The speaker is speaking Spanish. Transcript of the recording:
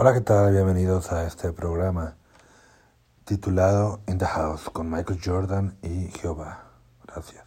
Hola, ¿qué tal? Bienvenidos a este programa titulado In the House con Michael Jordan y Jehová. Gracias.